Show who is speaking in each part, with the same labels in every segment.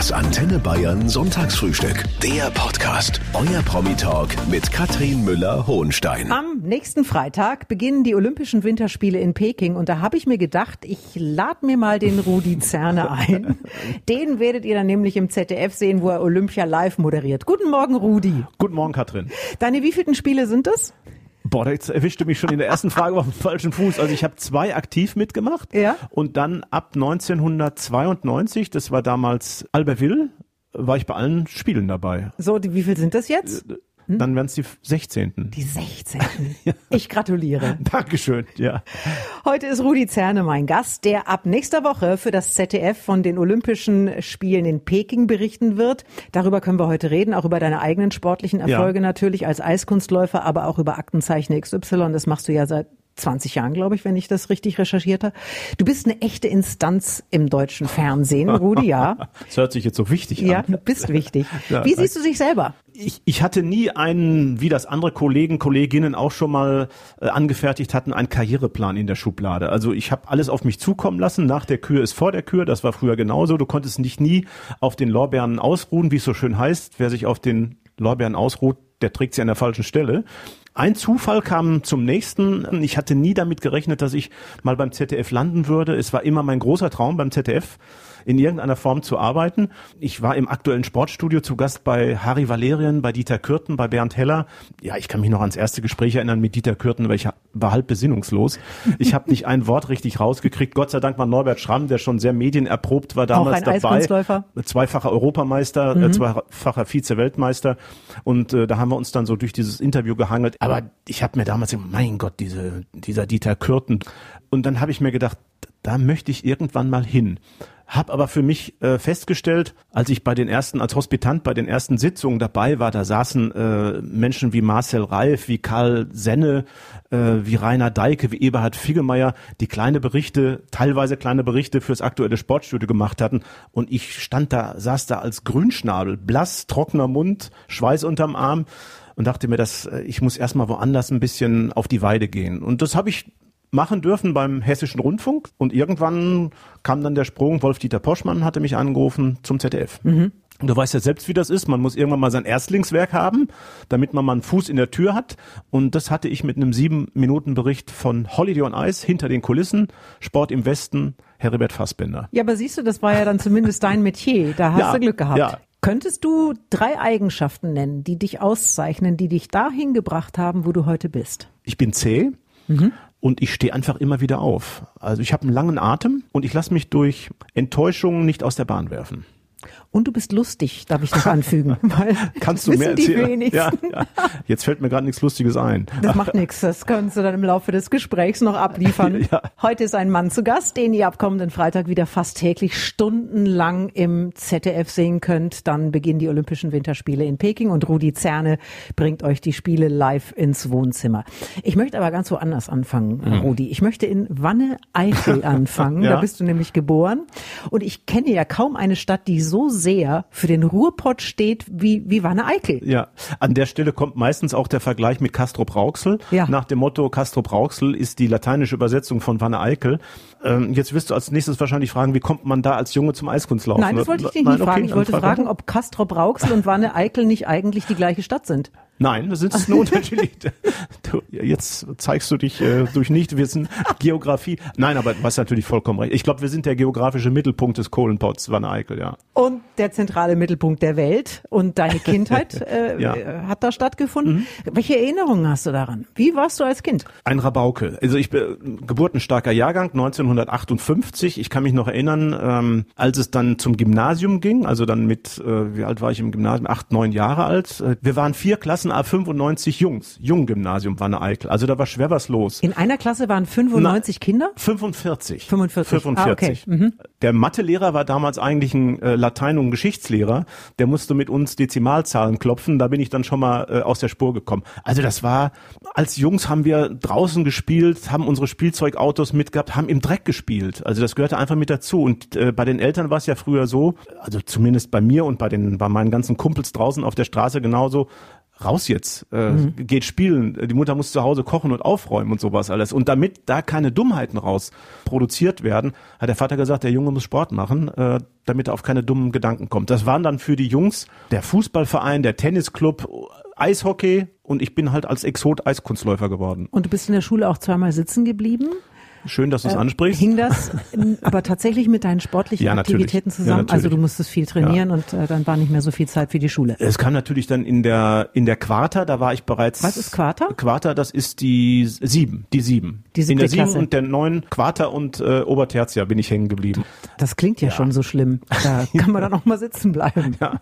Speaker 1: Das Antenne Bayern Sonntagsfrühstück. Der Podcast. Euer Promi-Talk mit Katrin Müller-Hohenstein.
Speaker 2: Am nächsten Freitag beginnen die Olympischen Winterspiele in Peking und da habe ich mir gedacht, ich lade mir mal den Rudi Zerne ein. Den werdet ihr dann nämlich im ZDF sehen, wo er Olympia live moderiert. Guten Morgen, Rudi.
Speaker 3: Guten Morgen, Katrin.
Speaker 2: Deine wievielten Spiele sind es?
Speaker 3: Boah, da erwischte mich schon in der ersten Frage auf dem falschen Fuß. Also ich habe zwei aktiv mitgemacht
Speaker 2: Ja.
Speaker 3: und dann ab 1992, das war damals Albertville, war ich bei allen Spielen dabei.
Speaker 2: So, die, wie viel sind das jetzt?
Speaker 3: Dann wären es die 16.
Speaker 2: Die 16. Ich gratuliere.
Speaker 3: Dankeschön, ja.
Speaker 2: Heute ist Rudi Zerne mein Gast, der ab nächster Woche für das ZDF von den Olympischen Spielen in Peking berichten wird. Darüber können wir heute reden, auch über deine eigenen sportlichen Erfolge natürlich als Eiskunstläufer, aber auch über Aktenzeichen XY. Das machst du ja seit 20 Jahren, glaube ich, wenn ich das richtig recherchiert habe. Du bist eine echte Instanz im deutschen Fernsehen, Rudi, ja.
Speaker 3: Das hört sich jetzt so wichtig
Speaker 2: Ja,
Speaker 3: an.
Speaker 2: du bist wichtig.
Speaker 3: Ja,
Speaker 2: Wie siehst du dich selber?
Speaker 3: Ich, ich hatte nie einen, wie das andere Kollegen, Kolleginnen auch schon mal äh, angefertigt hatten, einen Karriereplan in der Schublade. Also ich habe alles auf mich zukommen lassen. Nach der Kür ist vor der Kür. Das war früher genauso. Du konntest dich nie auf den Lorbeeren ausruhen, wie es so schön heißt. Wer sich auf den Lorbeeren ausruht, der trägt sie an der falschen Stelle. Ein Zufall kam zum nächsten. Ich hatte nie damit gerechnet, dass ich mal beim ZDF landen würde. Es war immer mein großer Traum, beim ZDF in irgendeiner Form zu arbeiten. Ich war im aktuellen Sportstudio zu Gast bei Harry Valerien, bei Dieter Kürten, bei Bernd Heller. Ja, ich kann mich noch ans erste Gespräch erinnern mit Dieter Kürten, weil ich war halb besinnungslos. Ich habe nicht ein Wort richtig rausgekriegt. Gott sei Dank war Norbert Schramm, der schon sehr medienerprobt war, damals dabei. Zweifacher Europameister, äh, zweifacher Vize-Weltmeister. Und äh, da haben wir uns dann so durch dieses Interview gehangelt. Aber ich habe mir damals gedacht, mein Gott, diese, dieser Dieter Kürten. Und dann habe ich mir gedacht, da möchte ich irgendwann mal hin. Hab aber für mich äh, festgestellt, als ich bei den ersten, als Hospitant bei den ersten Sitzungen dabei war, da saßen äh, Menschen wie Marcel Reif, wie Karl Senne, äh, wie Rainer Deike, wie Eberhard Figgemeier, die kleine Berichte, teilweise kleine Berichte fürs aktuelle Sportstudio gemacht hatten. Und ich stand da, saß da als Grünschnabel, blass, trockener Mund, Schweiß unterm Arm und dachte mir, dass äh, ich muss erstmal woanders ein bisschen auf die Weide gehen. Und das habe ich machen dürfen beim Hessischen Rundfunk und irgendwann kam dann der Sprung, Wolf-Dieter Poschmann hatte mich angerufen zum ZDF. Und du weißt ja selbst, wie das ist. Man muss irgendwann mal sein Erstlingswerk haben, damit man mal einen Fuß in der Tür hat. Und das hatte ich mit einem sieben-Minuten-Bericht von Holiday on Ice hinter den Kulissen, Sport im Westen, Heribert Fassbender.
Speaker 2: Ja, aber siehst du, das war ja dann zumindest dein Metier. Da hast
Speaker 3: Ja,
Speaker 2: du Glück gehabt.
Speaker 3: ja.
Speaker 2: Könntest du drei Eigenschaften nennen, die dich auszeichnen, die dich dahin gebracht haben, wo du heute bist?
Speaker 3: Ich bin zäh und ich stehe einfach immer wieder auf. Also ich habe einen langen Atem und ich lasse mich durch Enttäuschungen nicht aus der Bahn werfen.
Speaker 2: Und du bist lustig, darf ich noch anfügen. Weil
Speaker 3: Kannst du mehr erzählen?
Speaker 2: wenigsten.
Speaker 3: Ja, ja. Jetzt fällt mir gerade nichts Lustiges ein.
Speaker 2: Das macht nichts, das kannst du dann im Laufe des Gesprächs noch abliefern.
Speaker 3: Ja.
Speaker 2: Heute ist ein Mann zu Gast, den ihr ab kommenden Freitag wieder fast täglich stundenlang im ZDF sehen könnt. Dann beginnen die Olympischen Winterspiele in Peking und Rudi Zerne bringt euch die Spiele live ins Wohnzimmer. Ich möchte aber ganz woanders anfangen, äh, Rudi. Ich möchte in Wanne-Eickel anfangen.
Speaker 3: Mhm. Ja.
Speaker 2: Da bist du nämlich geboren. Und ich kenne ja kaum eine Stadt, die so sehr für den Ruhrpott steht wie, wie Wanne-Eickel.
Speaker 3: Ja, an der Stelle kommt meistens auch der Vergleich mit Castrop Rauxel.
Speaker 2: Ja.
Speaker 3: Nach dem Motto Castrop Rauxel ist die lateinische Übersetzung von Wanne Eickel. Ähm, jetzt wirst du als nächstes wahrscheinlich fragen, wie kommt man da als Junge zum Eiskunstlaufen?
Speaker 2: Nein, das wollte ich dich
Speaker 3: Nein,
Speaker 2: nicht
Speaker 3: okay,
Speaker 2: fragen. Ich
Speaker 3: dann
Speaker 2: wollte
Speaker 3: frag
Speaker 2: fragen, ob Castrop Rauxel und Wanne Eickel nicht eigentlich die gleiche Stadt sind.
Speaker 3: Nein, das ist nur unterschiedlich. Du, jetzt zeigst du dich äh, durch Nichtwissen, Geografie. Nein, aber du hast natürlich vollkommen recht. Ich glaube, wir sind der geografische Mittelpunkt des Kohlenpots, Wanne Eickel, ja.
Speaker 2: Und der zentrale Mittelpunkt der Welt und deine Kindheit äh,
Speaker 3: Ja.
Speaker 2: hat da stattgefunden. Welche Erinnerungen hast du daran? Wie warst du als Kind?
Speaker 3: Ein Rabauke. Also ich bin geburtenstarker Jahrgang, 1958. Ich kann mich noch erinnern, ähm, als es dann zum Gymnasium ging, also dann mit, äh, wie alt war ich im Gymnasium? Acht, neun Jahre alt. Äh, Wir waren vier Klassen, a 95 Jungs. Junggymnasium war eine Eickel. Also da war schwer was los.
Speaker 2: In einer Klasse waren 95 Kinder?
Speaker 3: 45.
Speaker 2: 45.
Speaker 3: 45.
Speaker 2: Ah, okay.
Speaker 3: Der Mathelehrer war damals eigentlich ein äh, Latein- und Geschichtslehrer. Der musste mit uns Dezimalzahlen klopfen. Da bin ich dann schon mal äh, aus der Spur gekommen. Also das war, als Jungs haben wir draußen gespielt, haben unsere Spielzeugautos mitgehabt, haben im Dreck gespielt. Also das gehörte einfach mit dazu. Und äh, bei den Eltern war es ja früher so, also zumindest bei mir und bei den, bei meinen ganzen Kumpels draußen auf der Straße genauso, raus jetzt, äh, mhm. geht spielen, die Mutter muss zu Hause kochen und aufräumen und sowas alles. Und damit da keine Dummheiten raus produziert werden, hat der Vater gesagt, der Junge muss Sport machen, äh, damit er auf keine dummen Gedanken kommt. Das waren dann für die Jungs der Fußballverein, der Tennisclub, Eishockey und ich bin halt als Exot Eiskunstläufer geworden.
Speaker 2: Und du bist in der Schule auch zweimal sitzen geblieben?
Speaker 3: Schön, dass du es äh, ansprichst.
Speaker 2: Hing das aber tatsächlich mit deinen sportlichen ja, Aktivitäten zusammen? Ja, also du musstest viel trainieren ja. und äh, dann war nicht mehr so viel Zeit für die Schule.
Speaker 3: Es kam natürlich dann in der in der Quarta, da war ich bereits.
Speaker 2: Was ist Quarta?
Speaker 3: Quarta, das ist die sieben, die sieben. Die in der sieben und der neun Quarta und äh, Obertertia bin ich hängen geblieben.
Speaker 2: Das klingt ja, ja. schon so schlimm. Da kann man dann auch mal sitzen bleiben. Ja.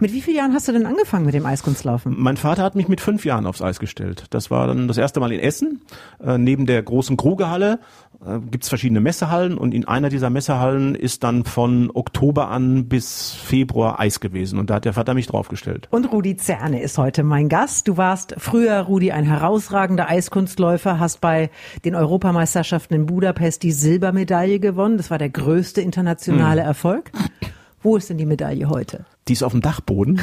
Speaker 2: Mit wie vielen Jahren hast du denn angefangen mit dem Eiskunstlaufen?
Speaker 3: Mein Vater hat mich mit fünf Jahren aufs Eis gestellt. Das war dann das erste Mal in Essen, äh, neben der großen Krugehalle äh, gibt es verschiedene Messehallen und in einer dieser Messehallen ist dann von Oktober an bis Februar Eis gewesen und da hat der Vater mich draufgestellt.
Speaker 2: Und Rudi Zerne ist heute mein Gast. Du warst früher, Rudi, ein herausragender Eiskunstläufer, hast bei den Europameisterschaften in Budapest die Silbermedaille gewonnen. Das war der größte internationale hm. Erfolg. Wo ist denn die Medaille heute?
Speaker 3: Die ist auf dem Dachboden.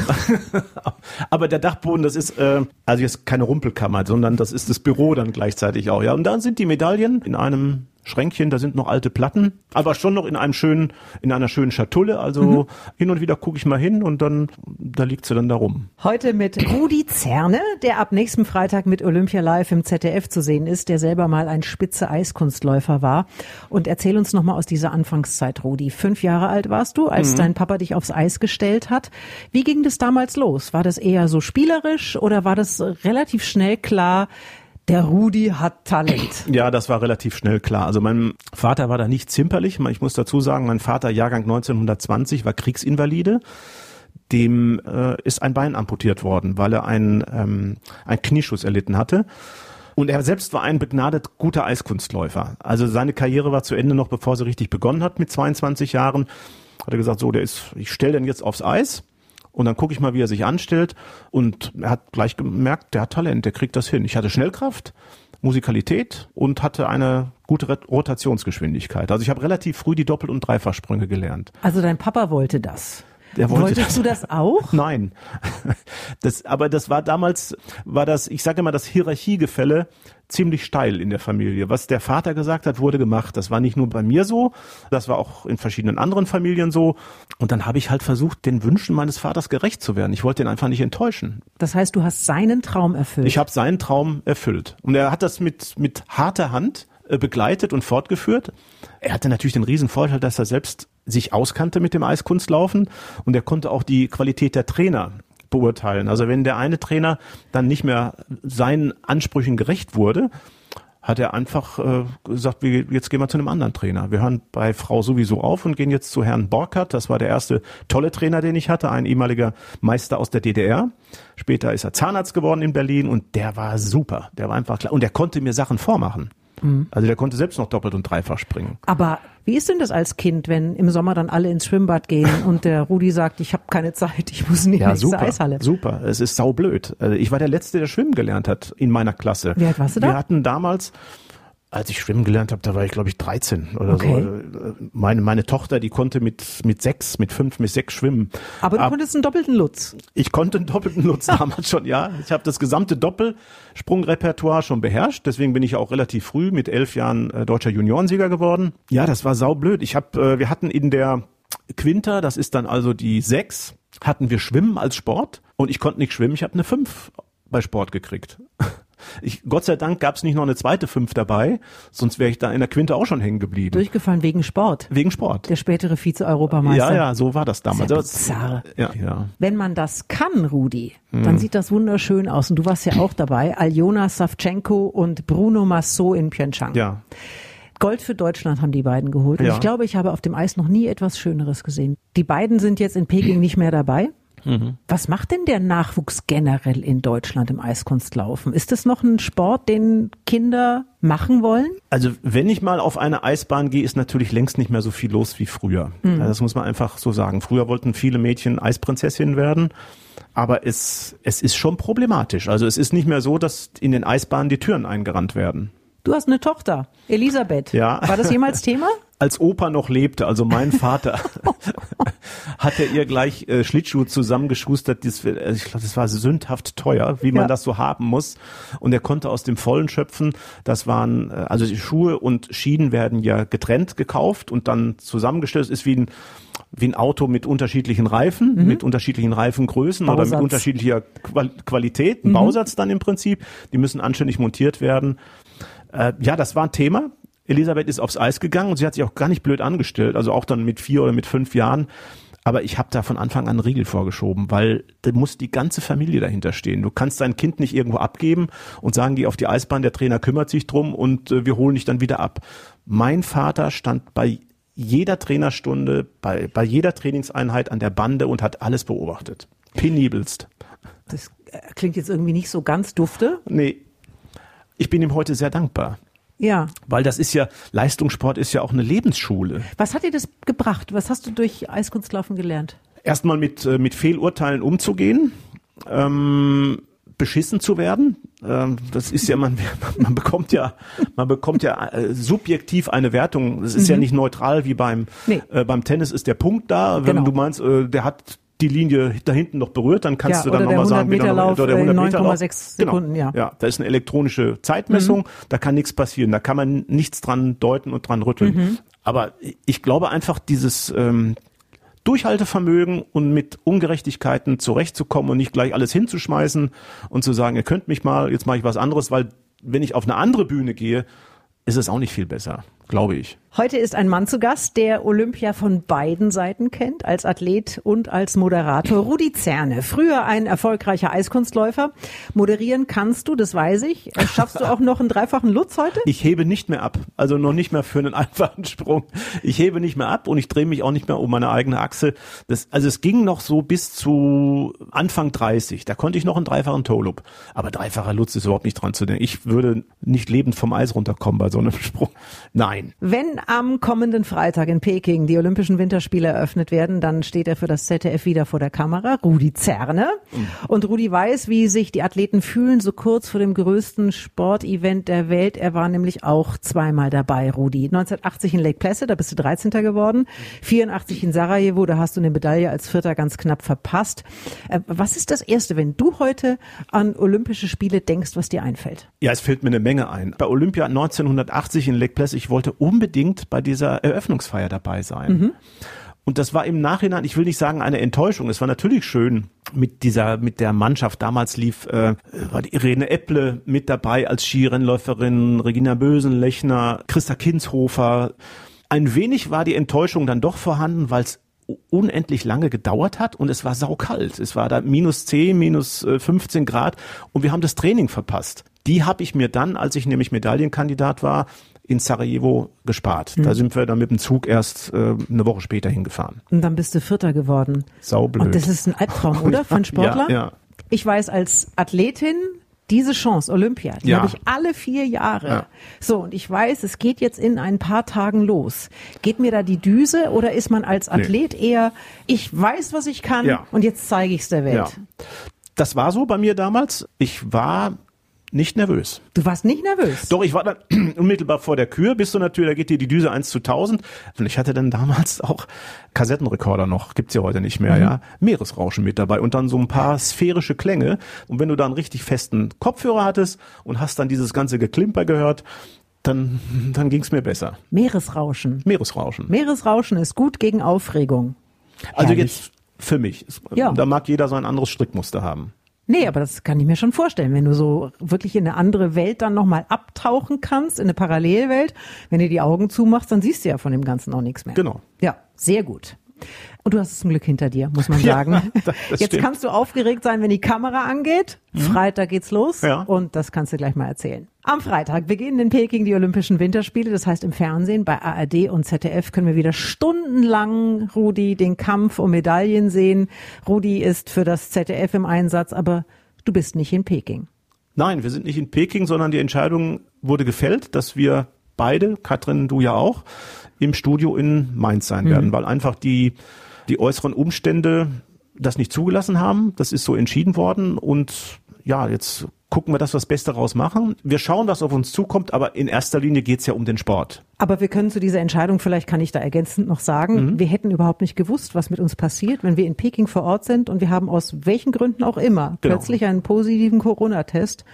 Speaker 3: Aber der Dachboden, das ist äh, also jetzt keine Rumpelkammer, sondern das ist das Büro dann gleichzeitig auch. Ja, und dann sind die Medaillen in einem Schränkchen, da sind noch alte Platten, aber schon noch in einem schönen, in einer schönen Schatulle. Also mhm. hin und wieder gucke ich mal hin und dann, da liegt sie dann da rum.
Speaker 2: Heute mit Rudi Zerne, der ab nächsten Freitag mit Olympia Live im ZDF zu sehen ist, der selber mal ein spitze Eiskunstläufer war. Und erzähl uns nochmal aus dieser Anfangszeit, Rudi. Fünf Jahre alt warst du, als mhm. dein Papa dich aufs Eis gestellt hat. Wie ging das damals los? War das eher so spielerisch oder war das relativ schnell klar, der Rudi hat Talent.
Speaker 3: Ja, das war relativ schnell klar. Also mein Vater war da nicht zimperlich. Ich muss dazu sagen, mein Vater, Jahrgang 1920, war Kriegsinvalide. Dem äh, ist ein Bein amputiert worden, weil er einen, ähm, einen Knieschuss erlitten hatte. Und er selbst war ein begnadet guter Eiskunstläufer. Also seine Karriere war zu Ende noch, bevor sie richtig begonnen hat mit 22 Jahren. Hat er gesagt, so, der ist, ich stelle den jetzt aufs Eis und dann gucke ich mal, wie er sich anstellt. Und er hat gleich gemerkt, der hat Talent, der kriegt das hin. Ich hatte Schnellkraft, Musikalität und hatte eine gute Rotationsgeschwindigkeit. Also ich habe relativ früh die Doppel- und Dreifachsprünge gelernt.
Speaker 2: Also dein Papa wollte das?
Speaker 3: Der wollte
Speaker 2: Wolltest du das auch?
Speaker 3: Nein. Das, aber das war damals, war das, ich sage immer, das Hierarchiegefälle ziemlich steil in der Familie. Was der Vater gesagt hat, wurde gemacht. Das war nicht nur bei mir so, das war auch in verschiedenen anderen Familien so. Und dann habe ich halt versucht, den Wünschen meines Vaters gerecht zu werden. Ich wollte ihn einfach nicht enttäuschen.
Speaker 2: Das heißt, du hast seinen Traum erfüllt.
Speaker 3: Ich habe seinen Traum erfüllt. Und er hat das mit, mit harter Hand begleitet und fortgeführt. Er hatte natürlich den riesen Vorteil, dass er selbst sich auskannte mit dem Eiskunstlaufen und er konnte auch die Qualität der Trainer beurteilen. Also wenn der eine Trainer dann nicht mehr seinen Ansprüchen gerecht wurde, hat er einfach äh, gesagt, wir, jetzt gehen wir zu einem anderen Trainer. Wir hören bei Frau sowieso auf und gehen jetzt zu Herrn Borkert. Das war der erste tolle Trainer, den ich hatte, ein ehemaliger Meister aus der DDR. Später ist er Zahnarzt geworden in Berlin und der war super. Der war einfach klar. Und der konnte mir Sachen vormachen. Mhm. Also der konnte selbst noch doppelt und dreifach springen.
Speaker 2: Aber wie ist denn das als Kind, wenn im Sommer dann alle ins Schwimmbad gehen und der Rudi sagt, ich habe keine Zeit, ich muss nicht ja, in
Speaker 3: super,
Speaker 2: Eishalle?
Speaker 3: Super, es ist saublöd. Also ich war der Letzte, der schwimmen gelernt hat in meiner Klasse.
Speaker 2: Wie alt warst du da?
Speaker 3: Wir hatten damals als ich schwimmen gelernt habe, da war ich glaube ich 13 oder okay. so. Meine meine Tochter, die konnte mit mit sechs, mit fünf, mit sechs schwimmen.
Speaker 2: Aber du Ab, konntest einen doppelten Lutz.
Speaker 3: Ich konnte einen doppelten Lutz damals schon, ja. Ich habe das gesamte Doppelsprungrepertoire schon beherrscht. Deswegen bin ich auch relativ früh mit elf Jahren äh, deutscher Juniorensieger geworden. Ja, das war saublöd. Ich habe, äh, wir hatten in der Quinter, das ist dann also die sechs, hatten wir Schwimmen als Sport und ich konnte nicht schwimmen. Ich habe eine fünf bei Sport gekriegt. Ich, Gott sei Dank gab es nicht noch eine zweite Fünf dabei, sonst wäre ich da in der Quinte auch schon hängen geblieben.
Speaker 2: Durchgefallen wegen Sport.
Speaker 3: Wegen Sport.
Speaker 2: Der spätere Vize-Europameister.
Speaker 3: Ja, ja, so war das damals.
Speaker 2: Sehr bizarr.
Speaker 3: Ja, ja.
Speaker 2: Wenn man das kann, Rudi, hm. dann sieht das wunderschön aus. Und du warst ja auch dabei. Aljona Savchenko und Bruno Massot in Pyeongchang.
Speaker 3: Ja.
Speaker 2: Gold für Deutschland haben die beiden geholt. Und ja. ich glaube, ich habe auf dem Eis noch nie etwas Schöneres gesehen. Die beiden sind jetzt in Peking nicht mehr dabei. Mhm. Was macht denn der Nachwuchs generell in Deutschland im Eiskunstlaufen? Ist das noch ein Sport, den Kinder machen wollen?
Speaker 3: Also wenn ich mal auf eine Eisbahn gehe, ist natürlich längst nicht mehr so viel los wie früher. Mhm. Also das muss man einfach so sagen. Früher wollten viele Mädchen Eisprinzessinnen werden. Aber es, es ist schon problematisch. Also es ist nicht mehr so, dass in den Eisbahnen die Türen eingerannt werden.
Speaker 2: Du hast eine Tochter, Elisabeth. Ja. War das jemals Thema?
Speaker 3: Als Opa noch lebte, also mein Vater, hat er ihr gleich äh, Schlittschuhe zusammengeschustert. Das, äh, ich glaube, das war sündhaft teuer, wie man ja. das so haben muss. Und er konnte aus dem Vollen schöpfen. Das waren, äh, also die Schuhe und Schienen werden ja getrennt gekauft und dann zusammengestellt. Das ist wie ein wie ein Auto mit unterschiedlichen Reifen, mhm. mit unterschiedlichen Reifengrößen Bausatz. oder mit unterschiedlicher Qual Qualität, ein mhm. Bausatz dann im Prinzip. Die müssen anständig montiert werden. Äh, ja, das war ein Thema. Elisabeth ist aufs Eis gegangen und sie hat sich auch gar nicht blöd angestellt, also auch dann mit vier oder mit fünf Jahren. Aber ich habe da von Anfang an Riegel vorgeschoben, weil da muss die ganze Familie dahinter stehen. Du kannst dein Kind nicht irgendwo abgeben und sagen, geh auf die Eisbahn, der Trainer kümmert sich drum und äh, wir holen dich dann wieder ab. Mein Vater stand bei jeder Trainerstunde, bei, bei jeder Trainingseinheit an der Bande und hat alles beobachtet. Penibelst.
Speaker 2: Das äh, klingt jetzt irgendwie nicht so ganz dufte.
Speaker 3: Nee. Ich bin ihm heute sehr dankbar.
Speaker 2: Ja.
Speaker 3: Weil das ist ja, Leistungssport ist ja auch eine Lebensschule.
Speaker 2: Was hat dir das gebracht? Was hast du durch Eiskunstlaufen gelernt?
Speaker 3: Erstmal mit, äh, mit Fehlurteilen umzugehen. Ähm, beschissen zu werden. Ähm, das ist ja man, man bekommt ja, man bekommt ja äh, subjektiv eine Wertung. Das ist mhm. ja nicht neutral wie beim nee. äh, beim Tennis ist der Punkt da. Wenn genau. du meinst, äh, der hat die Linie da hinten noch berührt, dann kannst ja, du dann nochmal sagen,
Speaker 2: Meter Lauf, oder der 100 Meter Lauf. Sekunden,
Speaker 3: genau. ja. ja. Da ist eine elektronische Zeitmessung, mhm. da kann nichts passieren, da kann man nichts dran deuten und dran rütteln. Mhm. Aber ich glaube einfach, dieses ähm, Durchhaltevermögen und mit Ungerechtigkeiten zurechtzukommen und nicht gleich alles hinzuschmeißen und zu sagen, ihr könnt mich mal, jetzt mache ich was anderes, weil wenn ich auf eine andere Bühne gehe, ist es auch nicht viel besser glaube ich.
Speaker 2: Heute ist ein Mann zu Gast, der Olympia von beiden Seiten kennt, als Athlet und als Moderator. Rudi Zerne, früher ein erfolgreicher Eiskunstläufer. Moderieren kannst du, das weiß ich. Schaffst du auch noch einen dreifachen Lutz heute?
Speaker 3: Ich hebe nicht mehr ab, also noch nicht mehr für einen einfachen Sprung. Ich hebe nicht mehr ab und ich drehe mich auch nicht mehr um meine eigene Achse. Das, also es ging noch so bis zu Anfang 30. Da konnte ich noch einen dreifachen Toe-Loop. Aber dreifacher Lutz ist überhaupt nicht dran zu denken. Ich würde nicht lebend vom Eis runterkommen bei so einem Sprung. Nein. Nein.
Speaker 2: Wenn am kommenden Freitag in Peking die Olympischen Winterspiele eröffnet werden, dann steht er für das ZDF wieder vor der Kamera, Rudi Zerne. Mhm. Und Rudi weiß, wie sich die Athleten fühlen, so kurz vor dem größten Sportevent der Welt. Er war nämlich auch zweimal dabei, Rudi. 1980 in Lake Placid, da bist du 13. geworden. 84 in Sarajevo, da hast du eine Medaille als Vierter ganz knapp verpasst. Äh, was ist das Erste, wenn du heute an Olympische Spiele denkst, was dir einfällt?
Speaker 3: Ja, es fällt mir eine Menge ein. Bei Olympia 1980 in Lake Placid, ich wollte wollte unbedingt bei dieser Eröffnungsfeier dabei sein. Mhm. Und das war im Nachhinein, ich will nicht sagen eine Enttäuschung. Es war natürlich schön mit dieser, mit der Mannschaft. Damals lief, äh, war die Irene Epple mit dabei als Skirennläuferin, Regina Bösenlechner, Christa Kinshofer. Ein wenig war die Enttäuschung dann doch vorhanden, weil es unendlich lange gedauert hat und es war saukalt. Es war da minus 10, minus 15 äh, Grad und wir haben das Training verpasst. Die habe ich mir dann, als ich nämlich Medaillenkandidat war, in Sarajevo gespart. Mhm. Da sind wir dann mit dem Zug erst äh, eine Woche später hingefahren.
Speaker 2: Und dann bist du Vierter geworden.
Speaker 3: Saublöd.
Speaker 2: Und das ist ein Albtraum, oder? Für einen Sportler?
Speaker 3: Ja, ja.
Speaker 2: Ich weiß als Athletin, diese Chance, Olympia, die ja. habe ich alle vier Jahre. Ja. So, und ich weiß, es geht jetzt in ein paar Tagen los. Geht mir da die Düse oder ist man als Athlet nee. eher, ich weiß, was ich kann ja. und jetzt zeige ich es der Welt? Ja.
Speaker 3: Das war so bei mir damals. Ich war nicht nervös.
Speaker 2: Du warst nicht nervös?
Speaker 3: Doch, ich war dann unmittelbar vor der Kür, bist du natürlich, da geht dir die Düse 1 zu 1000. Und ich hatte dann damals auch Kassettenrekorder noch, gibt's ja heute nicht mehr, mhm. ja. Meeresrauschen mit dabei und dann so ein paar sphärische Klänge. Und wenn du da einen richtig festen Kopfhörer hattest und hast dann dieses ganze Geklimper gehört, dann, dann ging's mir besser.
Speaker 2: Meeresrauschen.
Speaker 3: Meeresrauschen.
Speaker 2: Meeresrauschen ist gut gegen Aufregung.
Speaker 3: Also Herrlich. jetzt für mich. Ja. Da mag jeder so ein anderes Strickmuster haben.
Speaker 2: Nee, aber das kann ich mir schon vorstellen, wenn du so wirklich in eine andere Welt dann nochmal abtauchen kannst, in eine Parallelwelt. Wenn du die Augen zumachst, dann siehst du ja von dem Ganzen auch nichts mehr.
Speaker 3: Genau.
Speaker 2: Ja, sehr gut. Und du hast es zum Glück hinter dir, muss man sagen. Ja, Jetzt stimmt. kannst du aufgeregt sein, wenn die Kamera angeht. Mhm. Freitag geht's los ja. und das kannst du gleich mal erzählen. Am Freitag beginnen in Peking die Olympischen Winterspiele. Das heißt, im Fernsehen bei ARD und ZDF können wir wieder stundenlang Rudi den Kampf um Medaillen sehen. Rudi ist für das ZDF im Einsatz, aber du bist nicht in Peking.
Speaker 3: Nein, wir sind nicht in Peking, sondern die Entscheidung wurde gefällt, dass wir beide, Katrin, du ja auch, im Studio in Mainz sein mhm. werden, weil einfach die, die äußeren Umstände das nicht zugelassen haben. Das ist so entschieden worden und ja, jetzt gucken wir, dass wir das Beste raus machen. Wir schauen, was auf uns zukommt, aber in erster Linie geht's ja um den Sport.
Speaker 2: Aber wir können zu dieser Entscheidung, vielleicht kann ich da ergänzend noch sagen, mhm. wir hätten überhaupt nicht gewusst, was mit uns passiert, wenn wir in Peking vor Ort sind und wir haben aus welchen Gründen auch immer genau. plötzlich einen positiven Corona-Test.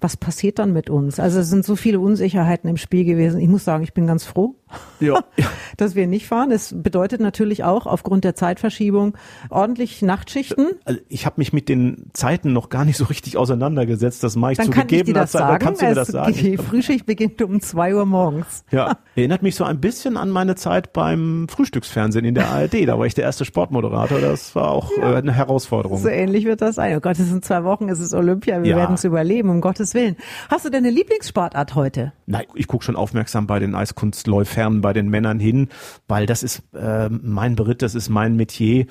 Speaker 2: Was passiert dann mit uns? Also es sind so viele Unsicherheiten im Spiel gewesen. Ich muss sagen, ich bin ganz froh, ja. dass wir nicht fahren. Es bedeutet natürlich auch aufgrund der Zeitverschiebung ordentlich Nachtschichten.
Speaker 3: Also ich habe mich mit den Zeiten noch gar nicht so richtig auseinandergesetzt. Das mache ich
Speaker 2: dann
Speaker 3: zu gegebener Zeit.
Speaker 2: Dann kannst du mir das sagen. Die Frühschicht beginnt um zwei Uhr morgens.
Speaker 3: Ja. Erinnert mich so ein bisschen an meine Zeit beim Frühstücksfernsehen in der ARD. Da war ich der erste Sportmoderator. Das war auch ja. äh, eine Herausforderung.
Speaker 2: So ähnlich wird das sein. Oh Gott, es sind zwei Wochen, es ist Olympia. Wir ja. werden es überleben, um Gottes Willen. Hast du deine Lieblingssportart heute?
Speaker 3: Nein, ich gucke schon aufmerksam bei den Eiskunstläufern, bei den Männern hin, weil das ist äh, mein Beritt, das ist mein Metier.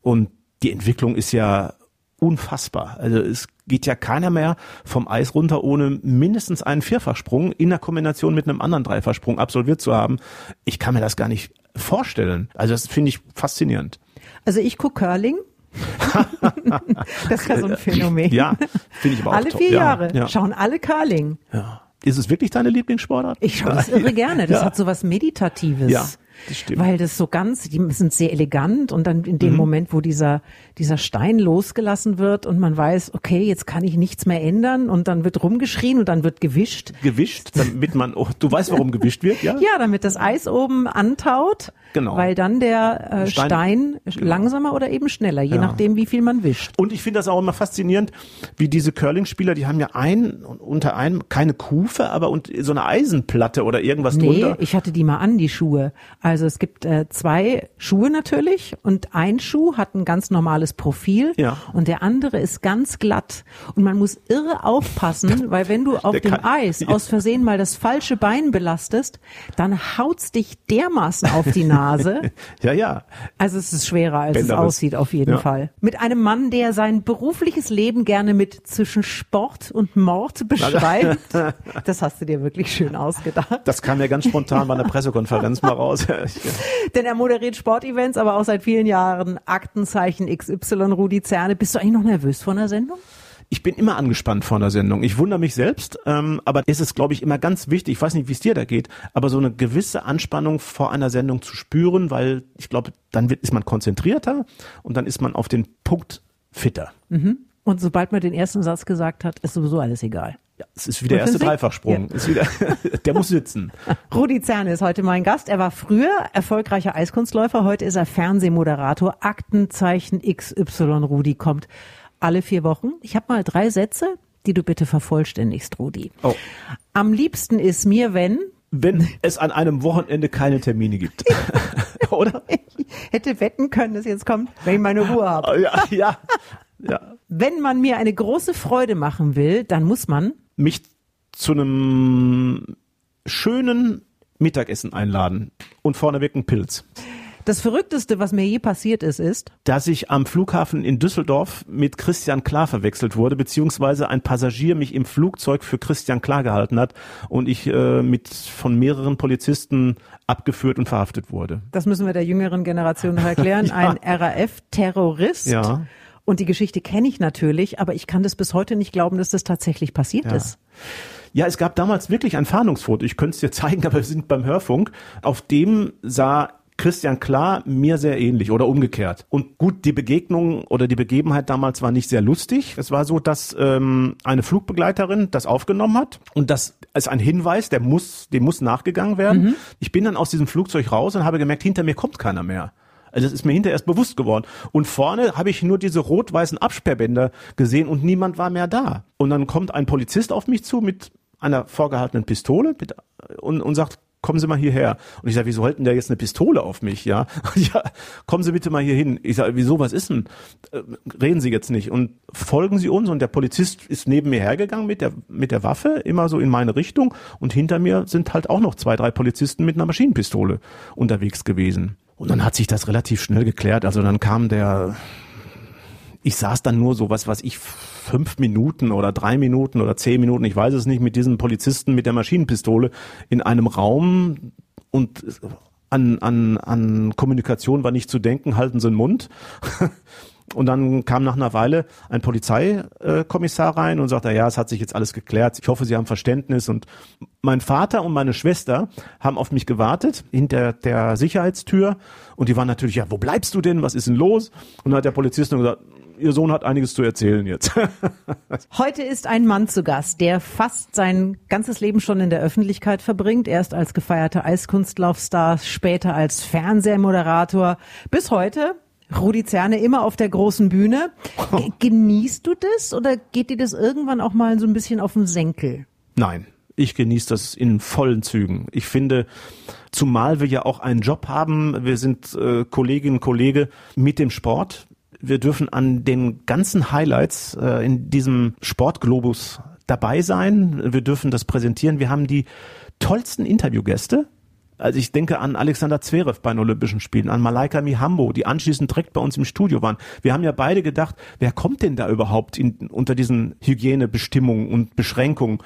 Speaker 3: Und die Entwicklung ist ja unfassbar. Also es geht ja keiner mehr vom Eis runter, ohne mindestens einen Vierfachsprung in der Kombination mit einem anderen Dreifachsprung absolviert zu haben. Ich kann mir das gar nicht vorstellen. Also das finde ich faszinierend.
Speaker 2: Also ich gucke Curling. das ist ja so ein Phänomen.
Speaker 3: Ja, finde ich aber auch
Speaker 2: Alle vier Jahre ja. schauen alle Curling.
Speaker 3: Ja. Ist es wirklich deine Lieblingssportart?
Speaker 2: Ich schaue das irre gerne. Das ja. hat so was Meditatives.
Speaker 3: Ja. Das stimmt.
Speaker 2: Weil das so ganz, die sind sehr elegant und dann in dem mhm. Moment, wo dieser, dieser Stein losgelassen wird und man weiß, okay, jetzt kann ich nichts mehr ändern und dann wird rumgeschrien und dann wird gewischt.
Speaker 3: Gewischt, damit man, oh, du weißt, warum gewischt wird, ja?
Speaker 2: Ja, damit das Eis oben antaut. Genau. Weil dann der äh, Stein, Stein genau. langsamer oder eben schneller, je ja. nachdem, wie viel man wischt.
Speaker 3: Und ich finde das auch immer faszinierend, wie diese Curling-Spieler, die haben ja ein, unter einem, keine Kufe, aber und so eine Eisenplatte oder irgendwas
Speaker 2: nee,
Speaker 3: drunter.
Speaker 2: ich hatte die mal an, die Schuhe. Also es gibt äh, zwei Schuhe natürlich und ein Schuh hat ein ganz normales Profil ja. und der andere ist ganz glatt. Und man muss irre aufpassen, weil wenn du auf dem Eis ja. aus Versehen mal das falsche Bein belastest, dann haut's dich dermaßen auf die Nase.
Speaker 3: Ja, ja.
Speaker 2: Also es ist schwerer, als Bänderriss. es aussieht, auf jeden ja. Fall. Mit einem Mann, der sein berufliches Leben gerne mit zwischen Sport und Mord beschreibt. das hast du dir wirklich schön ausgedacht.
Speaker 3: Das kam ja ganz spontan bei einer Pressekonferenz mal raus.
Speaker 2: Denn er moderiert Sportevents, aber auch seit vielen Jahren Aktenzeichen XY, Rudi Zerne. Bist du eigentlich noch nervös vor einer Sendung?
Speaker 3: ich bin immer angespannt vor einer Sendung. Ich wundere mich selbst, ähm, aber es ist, glaube ich, immer ganz wichtig, ich weiß nicht, wie es dir da geht, aber so eine gewisse Anspannung vor einer Sendung zu spüren, weil ich glaube, dann wird, ist man konzentrierter und dann ist man auf den Punkt fitter.
Speaker 2: Mhm. Und sobald man den ersten Satz gesagt hat, ist sowieso alles egal.
Speaker 3: Ja, es ist wie der erste Dreifachsprung. Ja. Ist wieder, der muss sitzen.
Speaker 2: Rudi Zerne ist heute mein Gast. Er war früher erfolgreicher Eiskunstläufer. Heute ist er Fernsehmoderator. Aktenzeichen XY Rudi kommt alle vier Wochen. Ich habe mal drei Sätze, die du bitte vervollständigst, Rudi. Oh. Am liebsten ist mir, wenn
Speaker 3: wenn es an einem Wochenende keine Termine gibt. Oder?
Speaker 2: Ich hätte wetten können, dass jetzt kommt, wenn ich meine Ruhe habe.
Speaker 3: Ja, ja, ja.
Speaker 2: Wenn man mir eine große Freude machen will, dann muss man
Speaker 3: mich zu einem schönen Mittagessen einladen und vorneweg einen Pilz.
Speaker 2: Das Verrückteste, was mir je passiert ist, ist,
Speaker 3: dass ich am Flughafen in Düsseldorf mit Christian Klar verwechselt wurde, beziehungsweise ein Passagier mich im Flugzeug für Christian Klar gehalten hat und ich äh, mit von mehreren Polizisten abgeführt und verhaftet wurde.
Speaker 2: Das müssen wir der jüngeren Generation noch erklären. ja. Ein RAF-Terrorist.
Speaker 3: Ja.
Speaker 2: Und die Geschichte kenne ich natürlich, aber ich kann das bis heute nicht glauben, dass das tatsächlich passiert ja. ist.
Speaker 3: Ja, es gab damals wirklich ein Fahndungsfoto. Ich könnte es dir zeigen, aber wir sind beim Hörfunk. Auf dem sah Christian Klar mir sehr ähnlich oder umgekehrt. Und gut, die Begegnung oder die Begebenheit damals war nicht sehr lustig. Es war so, dass ähm, eine Flugbegleiterin das aufgenommen hat und das ist ein Hinweis, der muss, dem muss nachgegangen werden. Mhm. Ich bin dann aus diesem Flugzeug raus und habe gemerkt, hinter mir kommt keiner mehr. Also das ist mir hinterher erst bewusst geworden. Und vorne habe ich nur diese rot-weißen Absperrbänder gesehen und niemand war mehr da. Und dann kommt ein Polizist auf mich zu mit einer vorgehaltenen Pistole mit, und, und sagt, kommen Sie mal hierher. Und ich sage, wieso halten der jetzt eine Pistole auf mich? Ja, ja, kommen Sie bitte mal hier hin. Ich sage, wieso, was ist denn? Äh, reden Sie jetzt nicht. Und folgen Sie uns. Und der Polizist ist neben mir hergegangen mit der, mit der Waffe, immer so in meine Richtung. Und hinter mir sind halt auch noch zwei, drei Polizisten mit einer Maschinenpistole unterwegs gewesen. Und dann hat sich das relativ schnell geklärt. Also dann kam der, ich saß dann nur so was, was ich fünf Minuten oder drei Minuten oder zehn Minuten, ich weiß es nicht, mit diesem Polizisten mit der Maschinenpistole in einem Raum und an, an, an Kommunikation war nicht zu denken, halten Sie den Mund. Und dann kam nach einer Weile ein Polizeikommissar rein und sagte, ja, es hat sich jetzt alles geklärt. Ich hoffe, Sie haben Verständnis. Und mein Vater und meine Schwester haben auf mich gewartet hinter der Sicherheitstür. Und die waren natürlich, ja, wo bleibst du denn? Was ist denn los? Und dann hat der Polizist nur gesagt, Ihr Sohn hat einiges zu erzählen jetzt.
Speaker 2: Heute ist ein Mann zu Gast, der fast sein ganzes Leben schon in der Öffentlichkeit verbringt. Erst als gefeierter Eiskunstlaufstar, später als Fernsehmoderator. Bis heute Rudi Zerne immer auf der großen Bühne. G genießt du das oder geht dir das irgendwann auch mal so ein bisschen auf den Senkel?
Speaker 3: Nein, ich genieße das in vollen Zügen. Ich finde, zumal wir ja auch einen Job haben, wir sind äh, Kolleginnen und Kollege mit dem Sport. Wir dürfen an den ganzen Highlights äh, in diesem Sportglobus dabei sein. Wir dürfen das präsentieren. Wir haben die tollsten Interviewgäste. Also ich denke an Alexander Zverev bei den Olympischen Spielen, an Malaika Mihambo, die anschließend direkt bei uns im Studio waren. Wir haben ja beide gedacht, wer kommt denn da überhaupt in, unter diesen Hygienebestimmungen und Beschränkungen?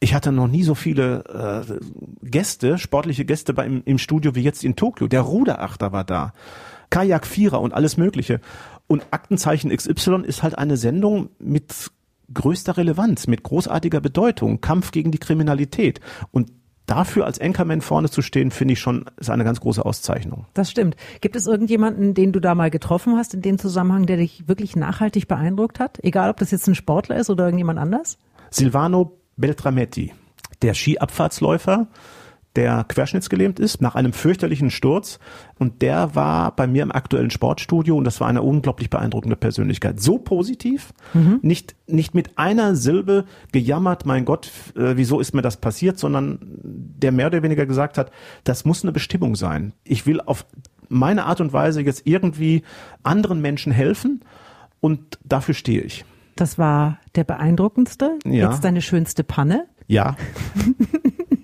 Speaker 3: Ich hatte noch nie so viele äh, Gäste, sportliche Gäste bei, im, im Studio wie jetzt in Tokio. Der Ruderachter war da, Kajakvierer und alles Mögliche. Und Aktenzeichen XY ist halt eine Sendung mit größter Relevanz, mit großartiger Bedeutung, Kampf gegen die Kriminalität. Und dafür als Anchorman vorne zu stehen, finde ich schon, ist eine ganz große Auszeichnung.
Speaker 2: Das stimmt. Gibt es irgendjemanden, den du da mal getroffen hast in dem Zusammenhang, der dich wirklich nachhaltig beeindruckt hat? Egal, ob das jetzt ein Sportler ist oder irgendjemand anders?
Speaker 3: Silvano Beltrametti, der Skiabfahrtsläufer, der querschnittsgelähmt ist, nach einem fürchterlichen Sturz. Und der war bei mir im aktuellen Sportstudio und das war eine unglaublich beeindruckende Persönlichkeit. So positiv, mhm. nicht, nicht mit einer Silbe gejammert, mein Gott, äh, wieso ist mir das passiert, sondern der mehr oder weniger gesagt hat, das muss eine Bestimmung sein. Ich will auf meine Art und Weise jetzt irgendwie anderen Menschen helfen und dafür stehe ich.
Speaker 2: Das war der beeindruckendste. Ja. Jetzt deine schönste Panne.
Speaker 3: Ja.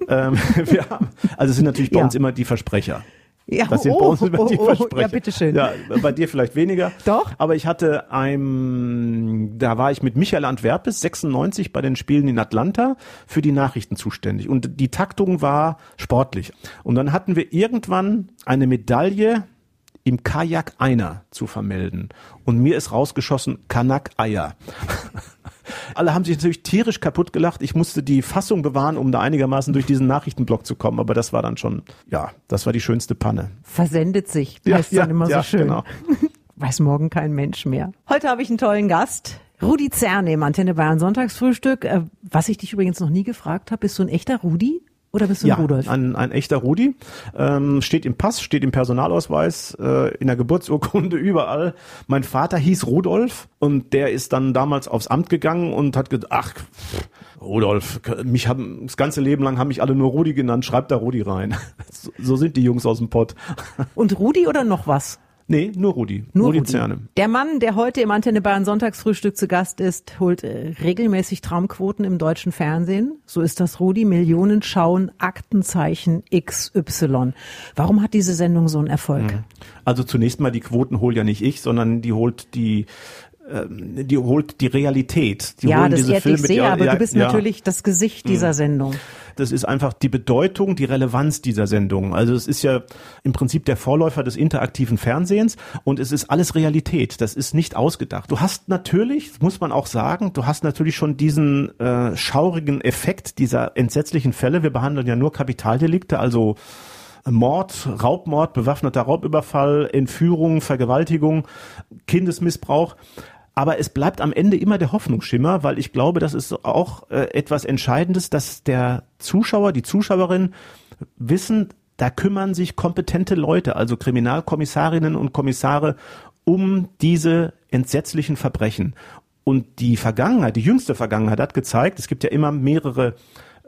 Speaker 3: ähm, wir haben, also es sind natürlich bei ja. uns immer die Versprecher. Ja, das sind oh, bei uns immer die oh, oh, Versprecher. Ja, bitteschön. Ja, bei dir vielleicht weniger.
Speaker 2: Doch.
Speaker 3: Aber ich hatte ein, da war ich mit Michael Antwerpes, 96 bei den Spielen in Atlanta, für die Nachrichten zuständig. Und die Taktung war sportlich. Und dann hatten wir irgendwann eine Medaille im Kajak einer zu vermelden. Und mir ist rausgeschossen Kanak Eier. Alle haben sich natürlich tierisch kaputt gelacht. Ich musste die Fassung bewahren, um da einigermaßen durch diesen Nachrichtenblock zu kommen. Aber das war dann schon, ja, das war die schönste Panne.
Speaker 2: Versendet sich. Ja, ist dann immer ja, so schön. Genau. Weiß morgen kein Mensch mehr. Heute habe ich einen tollen Gast. Rudi Zerne im Antenne Bayern Sonntagsfrühstück. Äh, was ich dich übrigens noch nie gefragt habe, bist du ein echter Rudi? Oder bist du
Speaker 3: ja,
Speaker 2: Rudolf?
Speaker 3: Ein, ein echter Rudi. Ähm, steht im Pass, steht im Personalausweis, äh, in der Geburtsurkunde, überall. Mein Vater hieß Rudolf und der ist dann damals aufs Amt gegangen und hat gesagt, ach, Rudolf, mich haben das ganze Leben lang haben mich alle nur Rudi genannt, schreibt da Rudi rein. So, so sind die Jungs aus dem Pott.
Speaker 2: Und Rudi oder noch was?
Speaker 3: Nee, nur Rudi. Nur Rudi, Rudi Zerne.
Speaker 2: Der Mann, der heute im Antenne Bayern Sonntagsfrühstück zu Gast ist, holt äh, regelmäßig Traumquoten im deutschen Fernsehen. So ist das Rudi. Millionen schauen Aktenzeichen XY. Warum hat diese Sendung so einen Erfolg? Mhm.
Speaker 3: Also zunächst mal die Quoten hol ja nicht ich, sondern die holt die die holt die Realität. Die
Speaker 2: ja, das ehrt dich sehr, aber ja, du bist ja. natürlich das Gesicht dieser mhm. Sendung.
Speaker 3: Das ist einfach die Bedeutung, die Relevanz dieser Sendung. Also es ist ja im Prinzip der Vorläufer des interaktiven Fernsehens und es ist alles Realität. Das ist nicht ausgedacht. Du hast natürlich, muss man auch sagen, du hast natürlich schon diesen äh, schaurigen Effekt dieser entsetzlichen Fälle. Wir behandeln ja nur Kapitaldelikte, also Mord, Raubmord, bewaffneter Raubüberfall, Entführung, Vergewaltigung, Kindesmissbrauch. Aber es bleibt am Ende immer der Hoffnungsschimmer, weil ich glaube, das ist auch äh, etwas Entscheidendes, dass der Zuschauer, die Zuschauerin wissen, da kümmern sich kompetente Leute, also Kriminalkommissarinnen und Kommissare, um diese entsetzlichen Verbrechen. Und die Vergangenheit, die jüngste Vergangenheit hat gezeigt, es gibt ja immer mehrere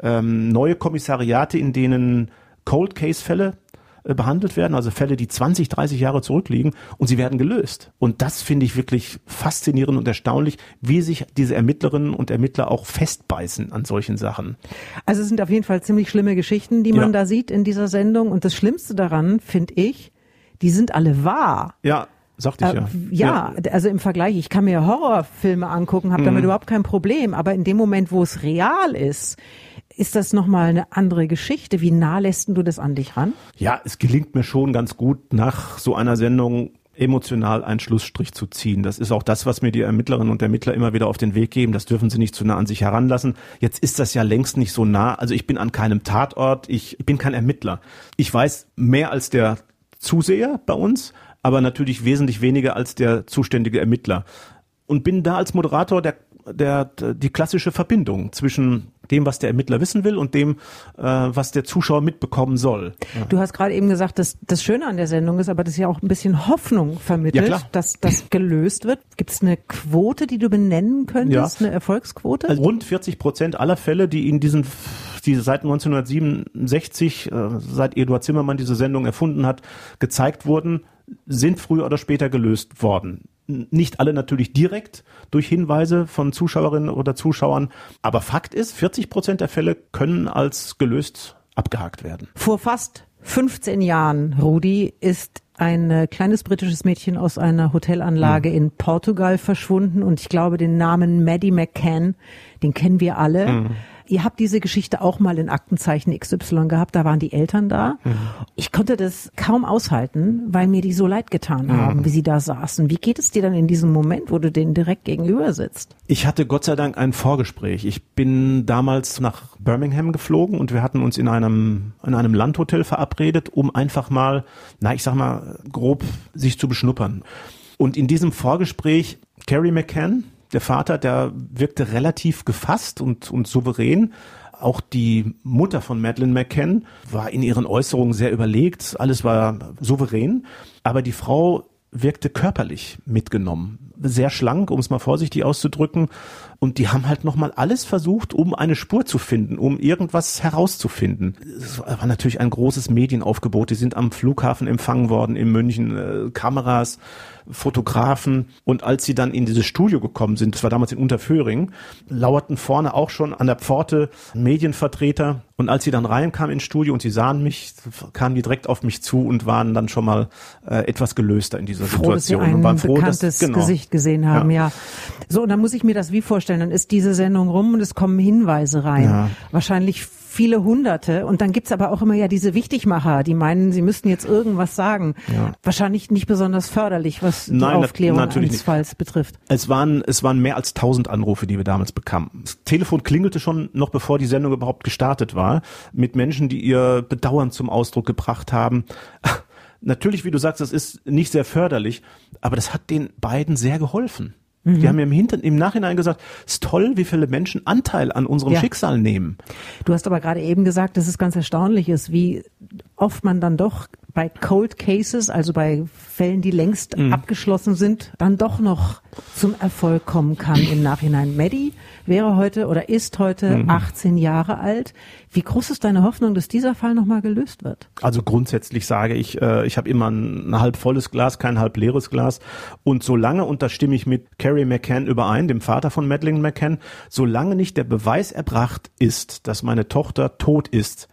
Speaker 3: ähm, neue Kommissariate, in denen Cold Case Fälle behandelt werden, also Fälle, die 20, 30 Jahre zurückliegen und sie werden gelöst. Und das finde ich wirklich faszinierend und erstaunlich, wie sich diese Ermittlerinnen und Ermittler auch festbeißen an solchen Sachen.
Speaker 2: Also es sind auf jeden Fall ziemlich schlimme Geschichten, die man ja. da sieht in dieser Sendung. Und das Schlimmste daran, finde ich, die sind alle wahr.
Speaker 3: Ja, Sagte ich ja.
Speaker 2: Äh, ja. ja. also im Vergleich, ich kann mir Horrorfilme angucken, habe damit mhm. überhaupt kein Problem. Aber in dem Moment, wo es real ist, ist das nochmal eine andere Geschichte. Wie nah lässt du das an dich ran?
Speaker 3: Ja, es gelingt mir schon ganz gut nach so einer Sendung emotional einen Schlussstrich zu ziehen. Das ist auch das, was mir die Ermittlerinnen und Ermittler immer wieder auf den Weg geben. Das dürfen sie nicht zu nah an sich heranlassen. Jetzt ist das ja längst nicht so nah. Also ich bin an keinem Tatort. Ich bin kein Ermittler. Ich weiß mehr als der Zuseher bei uns, aber natürlich wesentlich weniger als der zuständige Ermittler. Und bin da als Moderator der, der, die klassische Verbindung zwischen dem, was der Ermittler wissen will und dem, äh, was der Zuschauer mitbekommen soll.
Speaker 2: Ja. Du hast gerade eben gesagt, dass das Schöne an der Sendung ist, aber das ja auch ein bisschen Hoffnung vermittelt, ja, dass das gelöst wird. Gibt es eine Quote, die du benennen könntest, ja. eine Erfolgsquote?
Speaker 3: Also rund 40 Prozent aller Fälle, die in diesen die seit 1967, äh, seit Eduard Zimmermann diese Sendung erfunden hat, gezeigt wurden, sind früher oder später gelöst worden nicht alle natürlich direkt durch Hinweise von Zuschauerinnen oder Zuschauern. Aber Fakt ist, 40 Prozent der Fälle können als gelöst abgehakt werden.
Speaker 2: Vor fast 15 Jahren, Rudi, ist ein äh, kleines britisches Mädchen aus einer Hotelanlage mhm. in Portugal verschwunden und ich glaube, den Namen Maddie McCann, den kennen wir alle. Mhm. Ihr habt diese Geschichte auch mal in Aktenzeichen XY gehabt, da waren die Eltern da. Mhm. Ich konnte das kaum aushalten, weil mir die so leid getan haben, mhm. wie sie da saßen. Wie geht es dir dann in diesem Moment, wo du denen direkt gegenüber sitzt?
Speaker 3: Ich hatte Gott sei Dank ein Vorgespräch. Ich bin damals nach Birmingham geflogen und wir hatten uns in einem, in einem Landhotel verabredet, um einfach mal, na, ich sag mal, grob sich zu beschnuppern. Und in diesem Vorgespräch Carrie McCann, der Vater, der wirkte relativ gefasst und, und souverän. Auch die Mutter von Madeleine McCann war in ihren Äußerungen sehr überlegt. Alles war souverän. Aber die Frau wirkte körperlich mitgenommen. Sehr schlank, um es mal vorsichtig auszudrücken. Und die haben halt nochmal alles versucht, um eine Spur zu finden, um irgendwas herauszufinden. Es war natürlich ein großes Medienaufgebot. Die sind am Flughafen empfangen worden in München. Äh, Kameras, Fotografen. Und als sie dann in dieses Studio gekommen sind, das war damals in Unterföhring, lauerten vorne auch schon an der Pforte Medienvertreter. Und als sie dann reinkamen ins Studio und sie sahen mich, kamen die direkt auf mich zu und waren dann schon mal äh, etwas gelöster in dieser
Speaker 2: froh,
Speaker 3: Situation.
Speaker 2: Dass sie ein und waren froh, bekanntes dass, genau. Gesicht gesehen haben, ja. ja. So, und dann muss ich mir das wie vorstellen. Dann ist diese Sendung rum und es kommen Hinweise rein. Ja. Wahrscheinlich viele Hunderte. Und dann gibt's aber auch immer ja diese Wichtigmacher, die meinen, sie müssten jetzt irgendwas sagen. Ja. Wahrscheinlich nicht besonders förderlich, was die Nein, Aufklärung natürlich eines Falls betrifft.
Speaker 3: Es waren, es waren mehr als tausend Anrufe, die wir damals bekamen. Das Telefon klingelte schon noch bevor die Sendung überhaupt gestartet war, mit Menschen, die ihr Bedauern zum Ausdruck gebracht haben. Natürlich, wie du sagst, das ist nicht sehr förderlich, aber das hat den beiden sehr geholfen. Mhm. Die haben mir im, Hinter im Nachhinein gesagt, es ist toll, wie viele Menschen Anteil an unserem ja. Schicksal nehmen.
Speaker 2: Du hast aber gerade eben gesagt, dass es ganz erstaunlich ist, wie oft man dann doch bei Cold Cases, also bei Fällen, die längst mhm. abgeschlossen sind, dann doch noch zum Erfolg kommen kann im Nachhinein. Maddie wäre heute oder ist heute mhm. 18 Jahre alt. Wie groß ist deine Hoffnung, dass dieser Fall nochmal gelöst wird?
Speaker 3: Also grundsätzlich sage ich, äh, ich habe immer ein, ein halb volles Glas, kein halb leeres Glas. Und solange, und da stimme ich mit Carrie McCann überein, dem Vater von Madeleine McCann, solange nicht der Beweis erbracht ist, dass meine Tochter tot ist,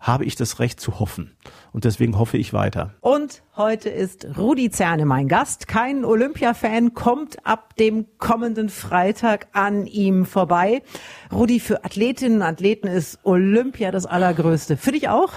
Speaker 3: habe ich das Recht zu hoffen. Und deswegen hoffe ich weiter.
Speaker 2: Und heute ist Rudi Zerne mein Gast. Kein Olympia-Fan kommt ab dem kommenden Freitag an ihm vorbei. Rudi, für Athletinnen und Athleten ist Olympia das Allergrößte. Für dich auch?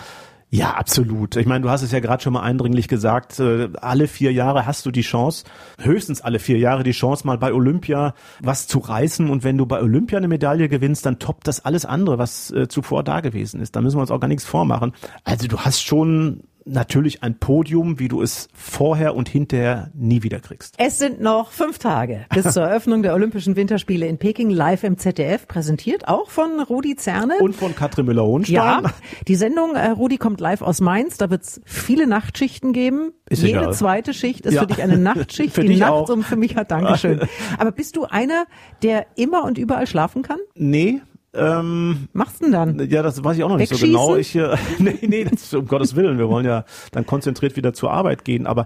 Speaker 3: Ja, absolut. Ich meine, du hast es ja gerade schon mal eindringlich gesagt, äh, alle vier Jahre hast du die Chance, höchstens alle vier Jahre die Chance, mal bei Olympia was zu reißen. Und wenn du bei Olympia eine Medaille gewinnst, dann toppt das alles andere, was äh, zuvor da gewesen ist. Da müssen wir uns auch gar nichts vormachen. Also du hast schon natürlich ein Podium, wie du es vorher und hinterher nie wieder kriegst.
Speaker 2: Es sind noch fünf Tage bis zur Eröffnung der Olympischen Winterspiele in Peking live im ZDF, präsentiert auch von Rudi Zerne.
Speaker 3: Und von Katrin Müller-Hohenstein.
Speaker 2: Ja, die Sendung äh, Rudi kommt live aus Mainz, da wird es viele Nachtschichten geben. Ist Jede egal. zweite Schicht ist ja. für dich eine Nachtschicht,
Speaker 3: für
Speaker 2: die
Speaker 3: nachts
Speaker 2: auch. für mich hat. Dankeschön. Aber bist du einer, der immer und überall schlafen kann?
Speaker 3: Nee,
Speaker 2: ähm, Machst du denn dann?
Speaker 3: Ja, das weiß ich auch noch nicht so genau. Ich, äh, nee, nee, das, um Gottes Willen, wir wollen ja dann konzentriert wieder zur Arbeit gehen, aber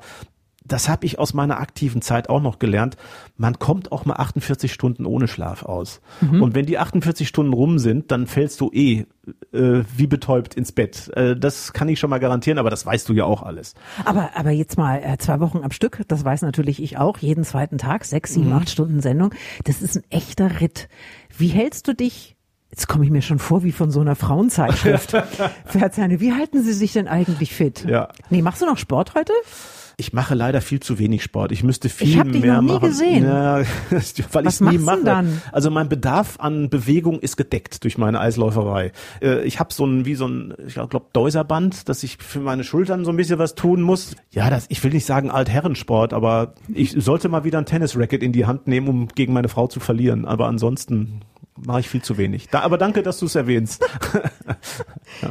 Speaker 3: das habe ich aus meiner aktiven Zeit auch noch gelernt. Man kommt auch mal 48 Stunden ohne Schlaf aus. Mhm. Und wenn die 48 Stunden rum sind, dann fällst du eh äh, wie betäubt ins Bett. Äh, das kann ich schon mal garantieren, aber das weißt du ja auch alles.
Speaker 2: Aber, aber jetzt mal äh, zwei Wochen am Stück, das weiß natürlich ich auch, jeden zweiten Tag, sechs, sieben, mhm. acht Stunden Sendung. Das ist ein echter Ritt. Wie hältst du dich Jetzt komme ich mir schon vor wie von so einer Frauenzeitschrift. Verzeihen, wie halten Sie sich denn eigentlich fit?
Speaker 3: Ja.
Speaker 2: Nee, machst du noch Sport heute?
Speaker 3: Ich mache leider viel zu wenig Sport. Ich müsste viel
Speaker 2: ich hab dich
Speaker 3: mehr
Speaker 2: noch nie
Speaker 3: machen.
Speaker 2: gesehen.
Speaker 3: Ja, weil ich nie mache.
Speaker 2: dann?
Speaker 3: Also mein Bedarf an Bewegung ist gedeckt durch meine Eisläuferei. Äh, Ich habe so ein wie so ein, ich glaube Deuserband, dass ich für meine Schultern so ein bisschen was tun muss. Ja, das, ich will nicht sagen Altherrensport, aber ich sollte mal wieder ein Tennisracket in die Hand nehmen, um gegen meine Frau zu verlieren. Aber ansonsten mache ich viel zu wenig. Da, aber danke, dass du es erwähnst.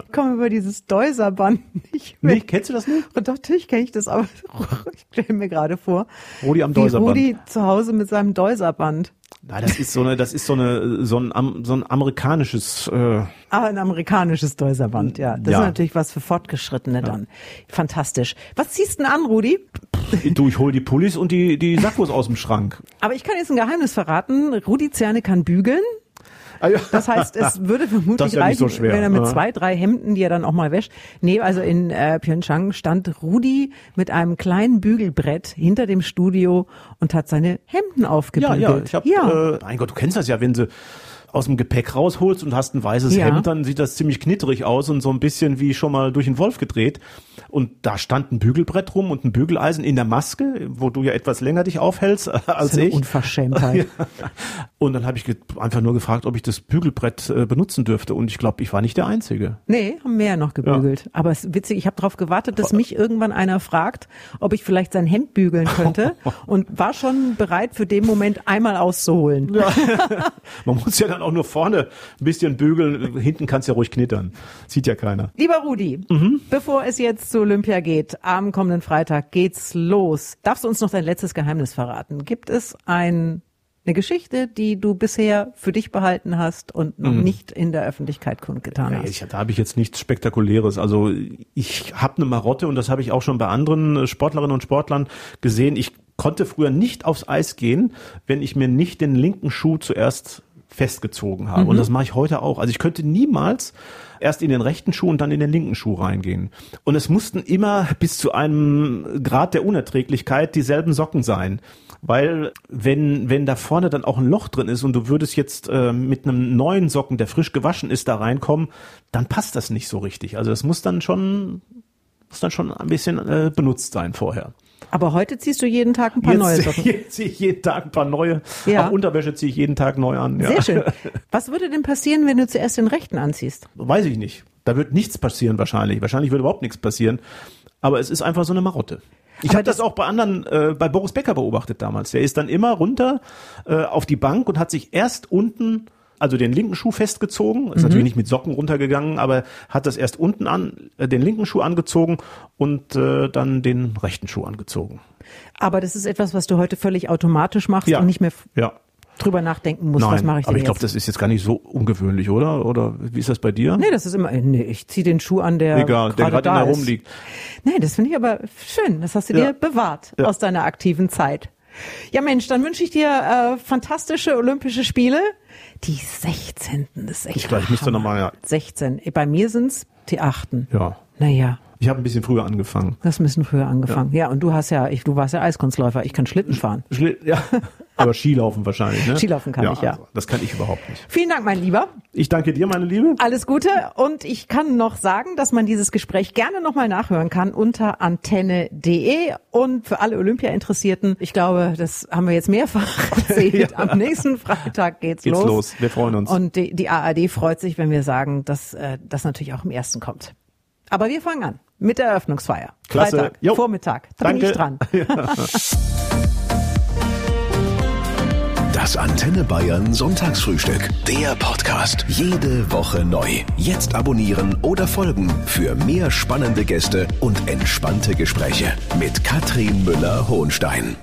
Speaker 2: Ich komme über dieses Deuserband nicht mehr.
Speaker 3: nee, kennst du das nicht?
Speaker 2: Und doch, natürlich kenne ich das, aber ich stelle mir gerade vor,
Speaker 3: Rudi am Deuserband.
Speaker 2: Rudi zu Hause mit seinem Deuserband.
Speaker 3: Nein, das ist so eine, das ist so eine, so ein, so ein amerikanisches. Äh,
Speaker 2: Ah, ein amerikanisches Deuserband, ja. Das
Speaker 3: Ja.
Speaker 2: ist natürlich was für Fortgeschrittene dann. Fantastisch. Was ziehst du denn an, Rudi?
Speaker 3: du, ich hol die Pullis und die die Sackos aus dem Schrank.
Speaker 2: Aber ich kann jetzt ein Geheimnis verraten. Rudi Zerne kann bügeln.
Speaker 3: Ah, ja.
Speaker 2: Das heißt, es würde vermutlich reichen,
Speaker 3: so schwer,
Speaker 2: wenn er mit
Speaker 3: ja.
Speaker 2: zwei, drei Hemden, die er dann auch mal wäscht. Nee, also in äh, Pyeongchang stand Rudi mit einem kleinen Bügelbrett hinter dem Studio und hat seine Hemden
Speaker 3: Ja,
Speaker 2: aufgebügelt.
Speaker 3: ja, ich habe,
Speaker 2: ja.
Speaker 3: äh, mein Gott, du kennst das ja, wenn sie aus dem Gepäck rausholst und hast ein weißes
Speaker 2: Ja.
Speaker 3: Hemd, dann sieht das ziemlich knitterig aus und so ein bisschen wie schon mal durch den Wolf gedreht. Und da stand ein Bügelbrett rum und ein Bügeleisen in der Maske, wo du ja etwas länger dich aufhältst als
Speaker 2: das ist eine
Speaker 3: ich.
Speaker 2: Unverschämtheit.
Speaker 3: Und dann habe ich einfach nur gefragt, ob ich das Bügelbrett äh, benutzen dürfte. Und ich glaube, ich war nicht der Einzige.
Speaker 2: Nee, haben mehr noch gebügelt. Aber es ist witzig, ich habe darauf gewartet, dass mich irgendwann einer fragt, ob ich vielleicht sein Hemd bügeln könnte und war schon bereit für den Moment einmal auszuholen.
Speaker 3: Man muss ja dann auch nur vorne ein bisschen bügeln, hinten kannst ja ruhig knittern. Sieht ja keiner.
Speaker 2: Lieber Rudi, bevor es jetzt zu Olympia geht, am kommenden Freitag geht's los. Darfst du uns noch dein letztes Geheimnis verraten? Gibt es ein, eine Geschichte, die du bisher für dich behalten hast und noch nicht in der Öffentlichkeit kundgetan hast?
Speaker 3: ich, da habe ich jetzt nichts Spektakuläres. Also ich habe eine Marotte und das habe ich auch schon bei anderen äh, Sportlerinnen und Sportlern gesehen. Ich konnte früher nicht aufs Eis gehen, wenn ich mir nicht den linken Schuh zuerst festgezogen habe. Und das mache ich heute auch. Also ich könnte niemals erst in den rechten Schuh und dann in den linken Schuh reingehen. Und es mussten immer bis zu einem Grad der Unerträglichkeit dieselben Socken sein. Weil wenn, wenn da vorne dann auch ein Loch drin ist und du würdest jetzt äh, mit einem neuen Socken, der frisch gewaschen ist, da reinkommen, dann passt das nicht so richtig. Also es muss dann schon, muss dann schon ein bisschen äh, benutzt sein vorher.
Speaker 2: Aber heute ziehst du jeden Tag ein paar neue
Speaker 3: Jetzt,
Speaker 2: Socken.
Speaker 3: jetzt ziehe ich jeden Tag ein paar neue.
Speaker 2: Ja.
Speaker 3: Auch Unterwäsche ziehe ich jeden Tag neu an. Ja.
Speaker 2: Sehr schön. Was würde denn passieren, wenn du zuerst den rechten anziehst?
Speaker 3: Weiß ich nicht. Da wird nichts passieren wahrscheinlich. Wahrscheinlich wird überhaupt nichts passieren. Aber es ist einfach so eine Marotte. Ich habe das,
Speaker 2: das-
Speaker 3: auch bei anderen, äh, bei Boris Becker beobachtet damals. Der ist dann immer runter äh, auf die Bank und hat sich erst unten, also den linken Schuh festgezogen, ist natürlich nicht mit Socken runtergegangen, aber hat das erst unten an, äh, den linken Schuh angezogen und äh, dann den rechten Schuh angezogen.
Speaker 2: Aber das ist etwas, was du heute völlig automatisch machst und nicht mehr
Speaker 3: Ja.
Speaker 2: drüber nachdenken musst,
Speaker 3: Nein,
Speaker 2: was mache ich
Speaker 3: aber ich glaube, das ist jetzt gar nicht so ungewöhnlich, oder? Oder wie ist das bei dir?
Speaker 2: Nee, das ist immer, nee, ich zieh den Schuh an, der
Speaker 3: Egal, der gerade
Speaker 2: da
Speaker 3: rumliegt.
Speaker 2: Nee, das finde ich aber schön. Das hast du
Speaker 3: Ja.
Speaker 2: dir bewahrt
Speaker 3: Ja.
Speaker 2: aus deiner aktiven Zeit. Ja, Mensch, dann wünsche ich dir äh, fantastische Olympische Spiele. Die 16. Das ist echt
Speaker 3: Ich glaube, ich müsste nochmal, ja.
Speaker 2: 16. Bei mir sind's die 8.
Speaker 3: ja.
Speaker 2: Naja,
Speaker 3: Ich habe ein bisschen früher angefangen.
Speaker 2: das ist ein bisschen früher angefangen. Ja, und du hast ja, ich, du warst ja Eiskunstläufer. Ich kann Schlitten fahren.
Speaker 3: Schli- Ja, aber Skilaufen wahrscheinlich, ne?
Speaker 2: Skilaufen kann ich, ja.
Speaker 3: also, das kann ich überhaupt nicht.
Speaker 2: Vielen Dank, mein Lieber.
Speaker 3: Ich danke dir, meine Liebe.
Speaker 2: Alles Gute und ich kann noch sagen, dass man dieses Gespräch gerne nochmal nachhören kann unter antenne.de und für alle Olympia-Interessierten, ich glaube, das haben wir jetzt mehrfach erzählt, am nächsten Freitag geht's,
Speaker 3: Geht's
Speaker 2: los.
Speaker 3: los. Wir freuen uns.
Speaker 2: Und die, die ARD freut sich, wenn wir sagen, dass äh, das natürlich auch im ersten kommt. Aber wir fangen an mit der Eröffnungsfeier.
Speaker 3: Klasse.
Speaker 2: Freitag,
Speaker 3: Jo.
Speaker 2: Vormittag. Da bin
Speaker 3: Danke.
Speaker 2: ich dran.
Speaker 1: Das Antenne Bayern Sonntagsfrühstück. Der Podcast. Jede Woche neu. Jetzt abonnieren oder folgen für mehr spannende Gäste und entspannte Gespräche mit Katrin Müller-Hohenstein.